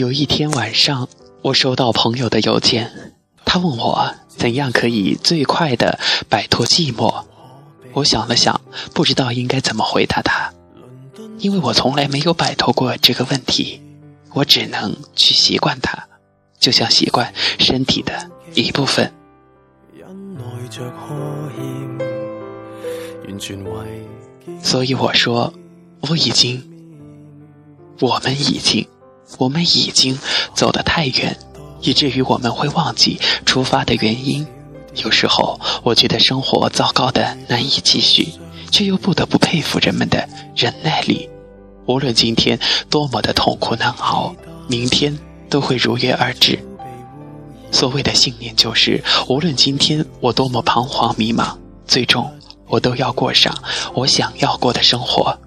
有一天晚上，我收到朋友的邮件，他问我怎样可以最快的摆脱寂寞。我想了想，不知道应该怎么回答他，因为我从来没有摆脱过这个问题，我只能去习惯它，就像习惯身体的一部分。所以我说，我已经，我们已经。我们已经走得太远，以至于我们会忘记出发的原因。有时候，我觉得生活糟糕的难以继续，却又不得不佩服人们的忍耐力。无论今天多么的痛苦难熬，明天都会如约而至。所谓的信念，就是无论今天我多么彷徨迷茫，最终我都要过上我想要过的生活。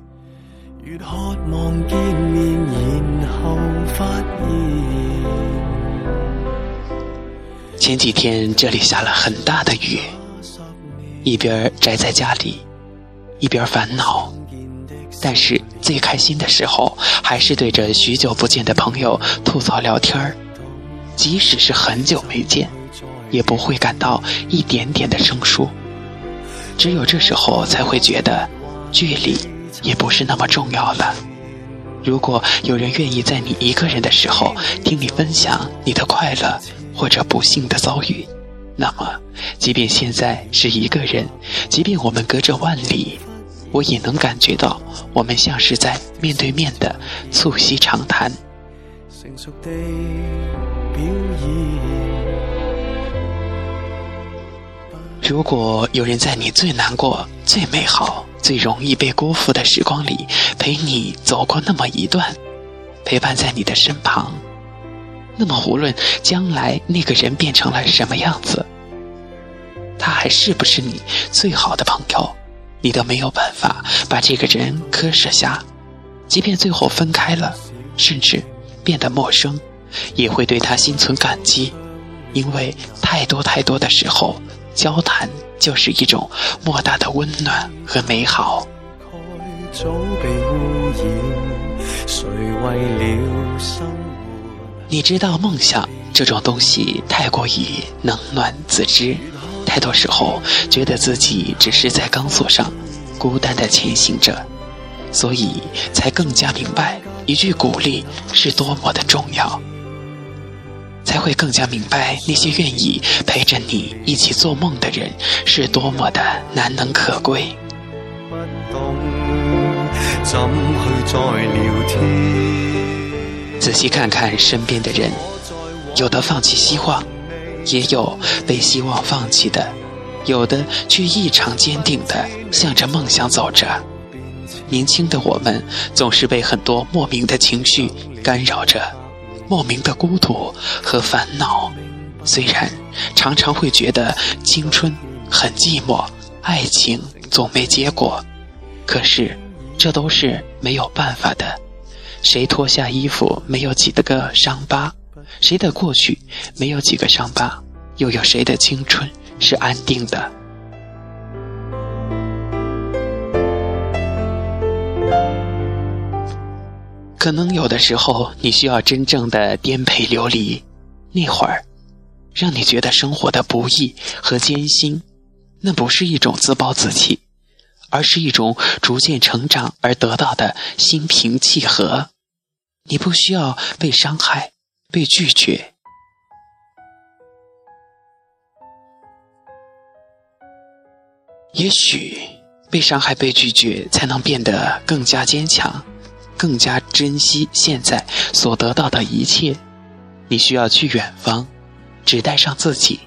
前几天这里下了很大的雨，一边宅在家里，一边烦恼。但是最开心的时候，还是对着许久不见的朋友吐槽聊天儿。即使是很久没见，也不会感到一点点的生疏。只有这时候才会觉得距离。也不是那么重要了。如果有人愿意在你一个人的时候听你分享你的快乐或者不幸的遭遇，那么，即便现在是一个人，即便我们隔着万里，我也能感觉到我们像是在面对面的促膝长谈。如果有人在你最难过、最美好。最容易被辜负的时光里，陪你走过那么一段，陪伴在你的身旁。那么，无论将来那个人变成了什么样子，他还是不是你最好的朋友，你都没有办法把这个人割舍下。即便最后分开了，甚至变得陌生，也会对他心存感激，因为太多太多的时候，交谈。就是一种莫大的温暖和美好。你知道，梦想这种东西太过于冷暖自知，太多时候觉得自己只是在钢索上孤单的前行着，所以才更加明白一句鼓励是多么的重要。才会更加明白，那些愿意陪着你一起做梦的人是多么的难能可贵。仔细看看身边的人，有的放弃希望，也有被希望放弃的，有的却异常坚定的向着梦想走着。年轻的我们总是被很多莫名的情绪干扰着。莫名的孤独和烦恼，虽然常常会觉得青春很寂寞，爱情总没结果，可是这都是没有办法的。谁脱下衣服没有几个伤疤？谁的过去没有几个伤疤？又有谁的青春是安定的？可能有的时候，你需要真正的颠沛流离，那会儿，让你觉得生活的不易和艰辛，那不是一种自暴自弃，而是一种逐渐成长而得到的心平气和。你不需要被伤害、被拒绝，也许被伤害、被拒绝，才能变得更加坚强。更加珍惜现在所得到的一切。你需要去远方，只带上自己。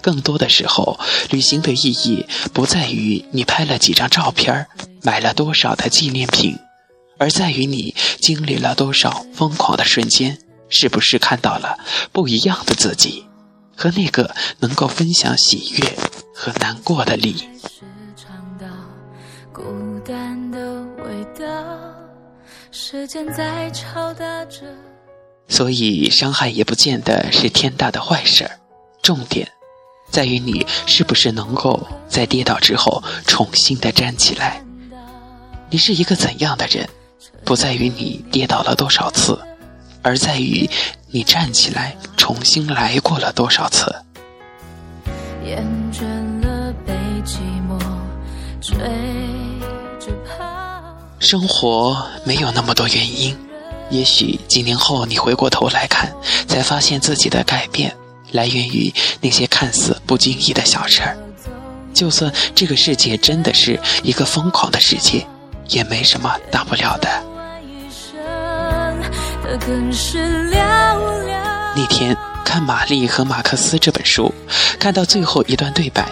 更多的时候，旅行的意义不在于你拍了几张照片，买了多少的纪念品，而在于你经历了多少疯狂的瞬间，是不是看到了不一样的自己，和那个能够分享喜悦和难过的你。时间在敲打着，所以伤害也不见得是天大的坏事儿。重点在于你是不是能够在跌倒之后重新的站起来。你是一个怎样的人，不在于你跌倒了多少次，而在于你站起来重新来过了多少次。生活没有那么多原因，也许几年后你回过头来看，才发现自己的改变来源于那些看似不经意的小事儿。就算这个世界真的是一个疯狂的世界，也没什么大不了的。那天看《玛丽和马克思》这本书，看到最后一段对白，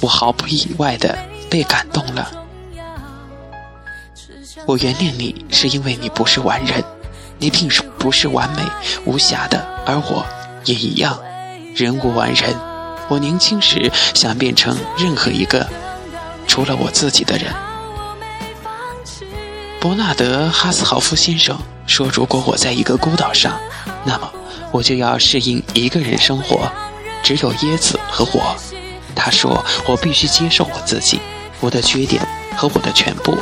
我毫不意外的被感动了。我原谅你，是因为你不是完人，你并不是完美无瑕的，而我也一样，人无完人。我年轻时想变成任何一个除了我自己的人。伯纳德·哈斯豪夫先生说：“如果我在一个孤岛上，那么我就要适应一个人生活，只有椰子和我。”他说：“我必须接受我自己，我的缺点和我的全部。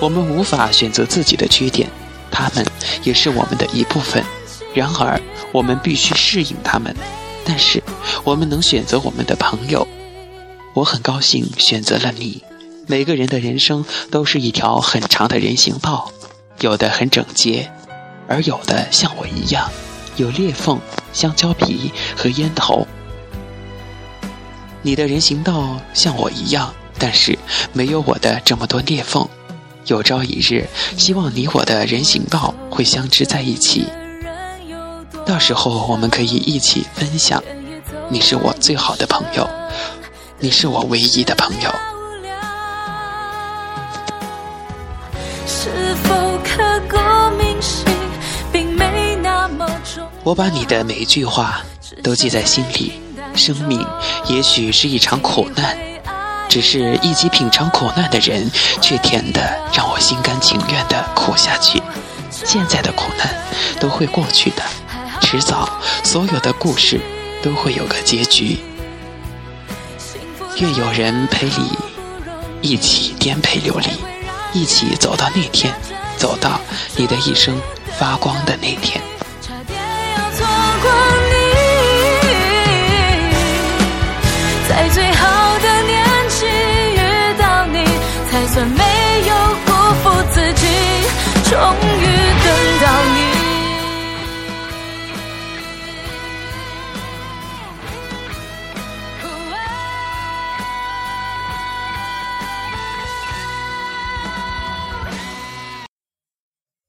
我们无法选择自己的缺点，他们也是我们的一部分。然而，我们必须适应他们。”但是，我们能选择我们的朋友。我很高兴选择了你。每个人的人生都是一条很长的人行道，有的很整洁，而有的像我一样，有裂缝、香蕉皮和烟头。你的人行道像我一样，但是没有我的这么多裂缝。有朝一日，希望你我的人行道会相知在一起。到时候我们可以一起分享。你是我最好的朋友，你是我唯一的朋友。我把你的每一句话都记在心里。生命也许是一场苦难，只是一起品尝苦难的人，却甜的让我心甘情愿的苦下去。现在的苦难都会过去的。迟早，所有的故事都会有个结局。愿有人陪你一起颠沛流离，一起走到那天，走到你的一生发光的那天。遇